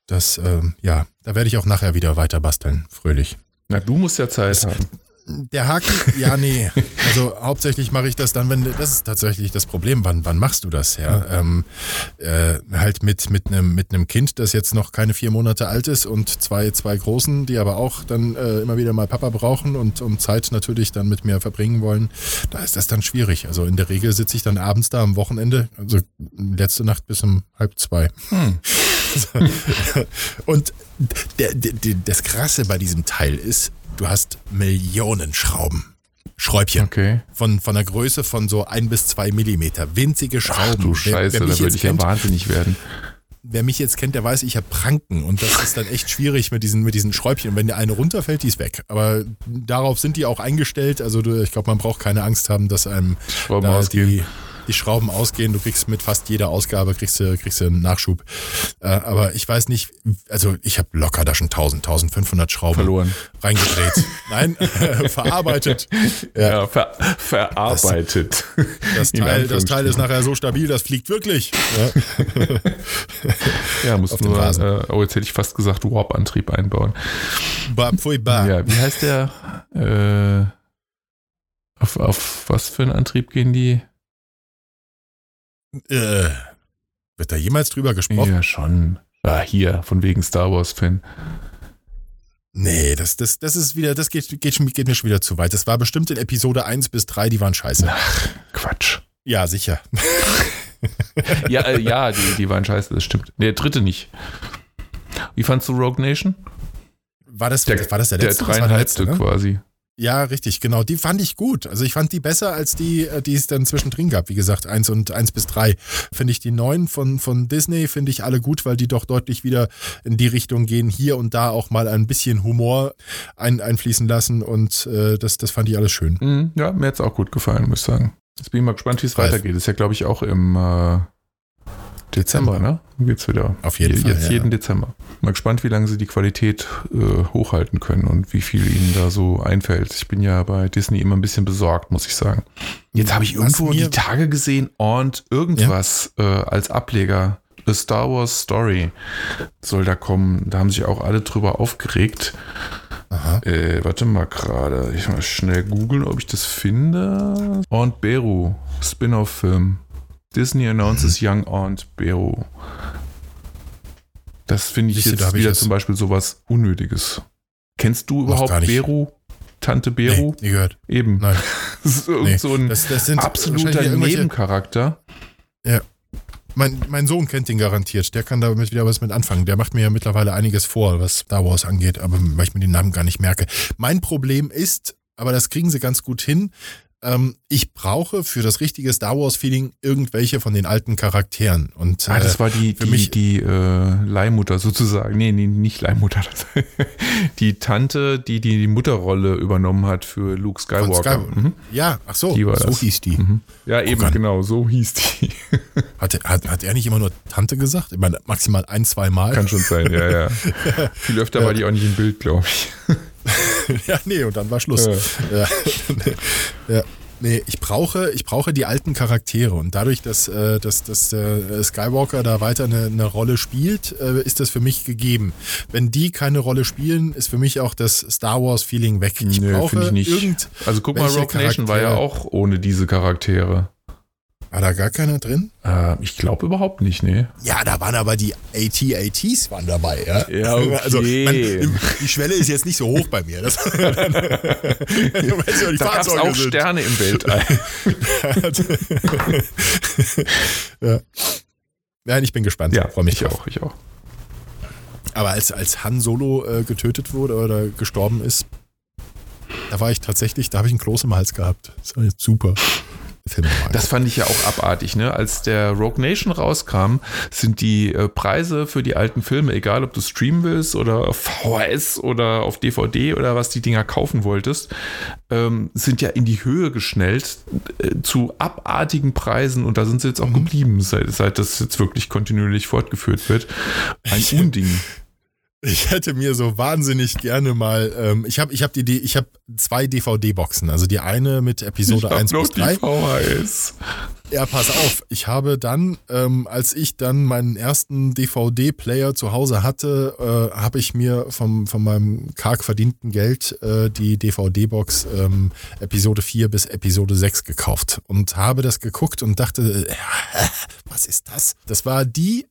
Das, ähm, ja, da werde ich auch nachher wieder weiter basteln, fröhlich. Na, du musst ja Zeit haben. Der Haken, ja, nee. Also hauptsächlich mache ich das dann, wenn das ist tatsächlich das Problem. Wann, wann machst du das? Ja, ähm, äh, halt mit mit einem mit einem Kind, das jetzt noch keine vier Monate alt ist und zwei zwei Großen, die aber auch dann äh, immer wieder mal Papa brauchen und um Zeit natürlich dann mit mir verbringen wollen. Da ist das dann schwierig. Also in der Regel sitze ich dann abends da am Wochenende, also letzte Nacht bis um halb zwei. Und der, der, der, das Krasse bei diesem Teil ist, du hast Millionen Schrauben. Schräubchen. Okay. Von, von der Größe von so ein bis zwei Millimeter. Winzige Schrauben. Ach du Scheiße, da würde ich ja kennt, wahnsinnig werden. wer mich jetzt kennt, der weiß, ich habe Pranken und das ist dann echt schwierig mit diesen, mit diesen Schräubchen. Und wenn der eine runterfällt, die ist weg. Aber darauf sind die auch eingestellt. Also du, ich glaube, man braucht keine Angst haben, dass einem da die, die Schrauben ausgehen. Du kriegst mit fast jeder Ausgabe kriegst du, kriegst du einen Nachschub. Äh, aber ich weiß nicht, also ich habe locker da schon 1000, 1500 Schrauben Verloren. reingedreht. Nein, verarbeitet. Ja. Ja, ver verarbeitet. Das In Teil, das Teil ist nachher so stabil, das fliegt wirklich. Ja. Ja, muss nur, äh, oh, jetzt hätte ich fast gesagt, Warp-Antrieb einbauen. Pfui. Ja, wie heißt der? Äh, auf, auf was für einen Antrieb gehen die? Äh, wird da jemals drüber gesprochen? Ja, schon. Ah, hier, von wegen Star Wars-Fan. Nee, das, das, das ist wieder, das geht, geht, geht mir schon wieder zu weit. Das war bestimmt in Episode 1 bis 3, die waren scheiße. Quatsch. Ja, sicher. Ja, äh, ja, die, die waren scheiße, das stimmt. Der dritte nicht. Wie fandst du Rogue Nation? War das Der, war das der letzte? Der Das war der letzte, ne? quasi. Ja, richtig, genau. Die fand ich gut. Also ich fand die besser als die, äh, die es dann zwischendrin gab. Wie gesagt, eins und eins bis drei. Finde ich die neuen von, von Disney, finde ich alle gut, weil die doch deutlich wieder in die Richtung gehen, hier und da auch mal ein bisschen Humor ein, einfließen lassen. Und äh, das, das fand ich alles schön. Mhm, ja, mir hat es auch gut gefallen, muss ich sagen. Jetzt bin ich mal gespannt, wie es weitergeht. Ist ja, glaube ich, auch im äh, Dezember, ne? Geht's wieder. Auf jeden Je- Fall, Jetzt ja. jeden Dezember. Mal gespannt, wie lange sie die Qualität äh, hochhalten können und wie viel ihnen da so einfällt. Ich bin ja bei Disney immer ein bisschen besorgt, muss ich sagen. Jetzt habe ich irgendwo die Tage gesehen und irgendwas äh, als Ableger. A Star Wars Story soll da kommen. Da haben sich auch alle drüber aufgeregt. Aha. Äh, warte mal gerade. Ich mal schnell googeln, ob ich das finde. Aunt Beru, Spin-off-Film. Disney announces Mhm. Young Aunt Beru. Das finde ich Siehst du, jetzt ich wieder es- zum Beispiel sowas Unnötiges. Kennst du überhaupt. Beru? Tante Beru? Nee, nie gehört. Eben. Nein. Das ist Nee. so ein Das, das sind absoluter Nebencharakter. Mein, mein Sohn kennt ihn garantiert. Der kann damit wieder was mit anfangen. Der macht mir ja mittlerweile einiges vor, was Star Wars angeht, aber weil ich mir den Namen gar nicht merke. Mein Problem ist, aber das kriegen sie ganz gut hin, ähm, ich brauche für das richtige Star Wars-Feeling irgendwelche von den alten Charakteren. Und Ah, das äh, war die, für die, mich- die äh, Leihmutter sozusagen. Nee, nee, nicht Leihmutter. Die Tante, die, die die Mutterrolle übernommen hat für Luke Skywalker. Sky- Mhm. Ja, ach so, so das. hieß die. Mhm. Ja, eben, an. genau, so hieß die. Hat, hat, hat er nicht immer nur Tante gesagt? Ich meine, maximal ein, zwei Mal. Kann schon sein, ja, ja. Viel öfter war die auch nicht im Bild, glaube ich. ja, nee, und dann war Schluss. Ja. ja. Nee, ich brauche, ich brauche die alten Charaktere und dadurch, dass, äh, dass, dass äh, Skywalker da weiter eine, eine Rolle spielt, äh, ist das für mich gegeben. Wenn die keine Rolle spielen, ist für mich auch das Star Wars Feeling weg. Ich Nö, brauche finde ich nicht. irgend Also guck mal, Rogue Nation war ja auch ohne diese Charaktere. War da gar keiner drin? Äh, ich glaube überhaupt nicht, nee. Ja, da waren aber die AT-ATs waren dabei, ja. Ja, okay. Also man, die Schwelle ist jetzt nicht so hoch bei mir. Das, ja, Da gab auch sind. Sterne im Weltall. ja. Nein, ich bin gespannt. ja, freue mich ich auch, ich auch. Aber als, als Han Solo äh, getötet wurde oder gestorben ist, da war ich tatsächlich, da habe ich einen Kloß im Hals gehabt. Das war jetzt super. Film mal Das fand ich ja auch abartig, ne? Als der Rogue Nation rauskam, sind die äh, Preise für die alten Filme, egal ob du streamen willst oder auf VHS oder auf DVD oder was die Dinger kaufen wolltest, ähm, sind ja in die Höhe geschnellt äh, zu abartigen Preisen und da sind sie jetzt auch geblieben, seit, seit das jetzt wirklich kontinuierlich fortgeführt wird. Ein Unding. Ich hätte mir so wahnsinnig gerne mal, ähm, ich habe ich hab die, die, ich habe zwei DVD-Boxen, also die eine mit Episode Ich hab 1 noch bis die 3. VHS. Ja, pass auf. Ich habe dann, ähm, als ich dann meinen ersten DVD-Player zu Hause hatte, äh, habe ich mir vom, von meinem karg verdienten Geld äh, die DVD-Box ähm, Episode 4 bis Episode 6 gekauft und habe das geguckt und dachte, äh, was ist das? Das war die,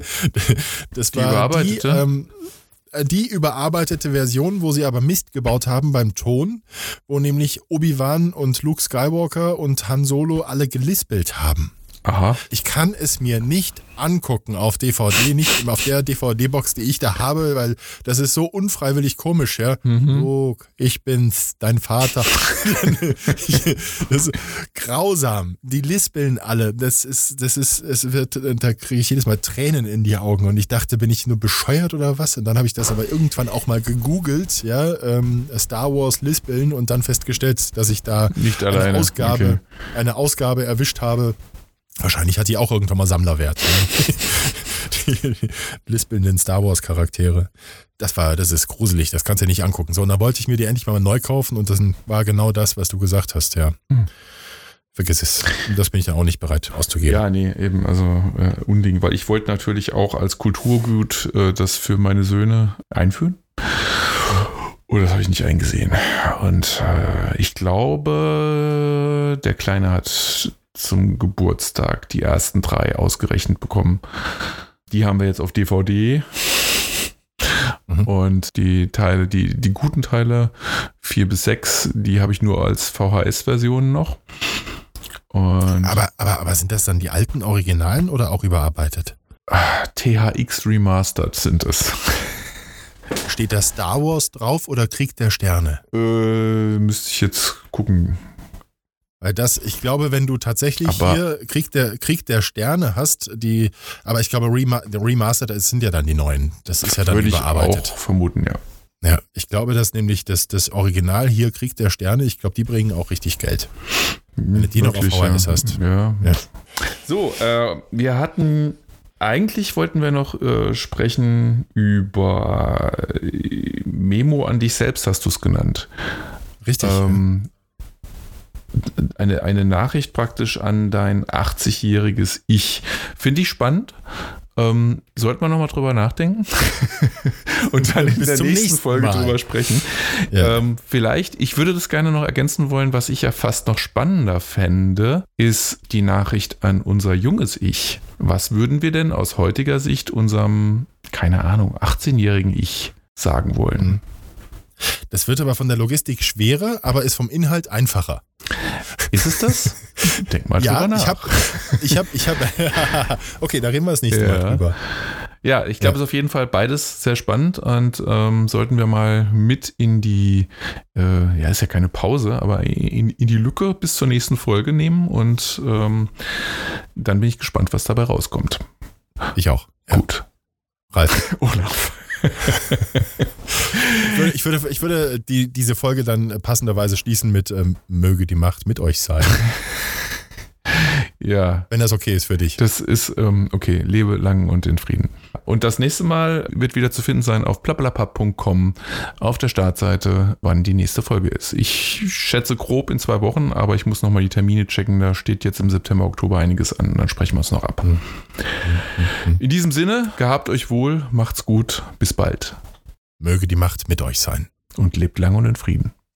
das Die war die, ähm, die überarbeitete Version, wo sie aber Mist gebaut haben beim Ton, wo nämlich Obi-Wan und Luke Skywalker und Han Solo alle gelispelt haben. Aha. Ich kann es mir nicht angucken auf DVD, nicht auf der DVD-Box, die ich da habe, weil das ist so unfreiwillig komisch, ja. Luke, ich bin's, dein Vater. das ist grausam. Die lispeln alle. Das ist, das ist, es wird, da kriege ich jedes Mal Tränen in die Augen und ich dachte, bin ich nur bescheuert oder was? Und dann habe ich das aber irgendwann auch mal gegoogelt, ja, ähm, Star Wars lispeln und dann festgestellt, dass ich da Nicht eine alleine. Ausgabe, eine Ausgabe erwischt habe. Wahrscheinlich hat die auch irgendwann mal Sammlerwert. Ne? die, die lispelnden Star Wars Charaktere. Das war, das ist gruselig, das kannst du dir nicht angucken. So, und da wollte ich mir die endlich mal neu kaufen und das war genau das, was du gesagt hast, ja. Hm. Vergiss es. Das bin ich dann auch nicht bereit auszugeben. Ja, nee, eben, also äh, Unding, weil ich wollte natürlich auch als Kulturgut äh, das für meine Söhne einführen. Oh, das habe ich nicht eingesehen. Und äh, ich glaube, der Kleine hat zum Geburtstag die ersten drei ausgerechnet bekommen. Die haben wir jetzt auf DVD. Mhm. Und die Teile, die, die guten Teile, vier bis sechs, die habe ich nur als VHS-Version noch. Und Aber, aber, aber sind das dann die alten Originalen oder auch überarbeitet? THX Remastered sind es. Steht da Star Wars drauf oder Krieg der Sterne? Äh, müsste ich jetzt gucken. Weil das, ich glaube, wenn du tatsächlich Aber- hier Krieg der, Krieg der Sterne hast, die, aber ich glaube, Rema, Remastered das sind ja dann die neuen. Das ist ja dann Würde ich überarbeitet. auch vermuten, ja. Ja, ich glaube, dass nämlich das, das Original hier Krieg der Sterne, ich glaube, die bringen auch richtig Geld. Wenn du die noch auf VHS ja. hast. Ja. Ja. So, äh, wir hatten, eigentlich wollten wir noch äh, sprechen über äh, Memo an dich selbst, hast du es genannt. Richtig. Ähm, eine, eine Nachricht praktisch an dein 80-jähriges Ich. Finde ich spannend. Ähm, sollte man nochmal drüber nachdenken und dann in der nächsten nächsten Folge Mal. drüber sprechen. Ja. Ähm, vielleicht, ich würde das gerne noch ergänzen wollen, was ich ja fast noch spannender fände, ist die Nachricht an unser junges Ich. Was würden wir denn aus heutiger Sicht unserem, keine Ahnung, 18-jährigen Ich sagen wollen? Das wird aber von der Logistik schwerer, aber ist vom Inhalt einfacher. Ist es das? Denk mal ja, drüber nach. ich habe, ich habe, ich habe, okay, da reden wir das nächste Ja. Mal drüber. Ja, ich glaube, Ja. es ist auf jeden Fall beides sehr spannend und ähm, sollten wir mal mit in die, äh, ja, ist ja keine Pause, aber in, in die Lücke bis zur nächsten Folge nehmen und ähm, dann bin ich gespannt, was dabei rauskommt. Ich auch. Gut. Ralf. Olaf. Ich würde, ich würde, ich würde die, diese Folge dann passenderweise schließen mit ähm, Möge die Macht mit euch sein. Ja. Wenn das okay ist für dich. Das ist ähm, okay. Lebe lang und in Frieden. Und das nächste Mal wird wieder zu finden sein auf plappalapapp.com auf der Startseite, wann die nächste Folge ist. Ich schätze grob in zwei Wochen, aber ich muss nochmal die Termine checken. Da steht jetzt im September, Oktober einiges an. Dann sprechen wir es noch ab. In diesem Sinne, gehabt euch wohl, macht's gut, bis bald Möge die Macht mit euch sein. und lebt lang und in Frieden.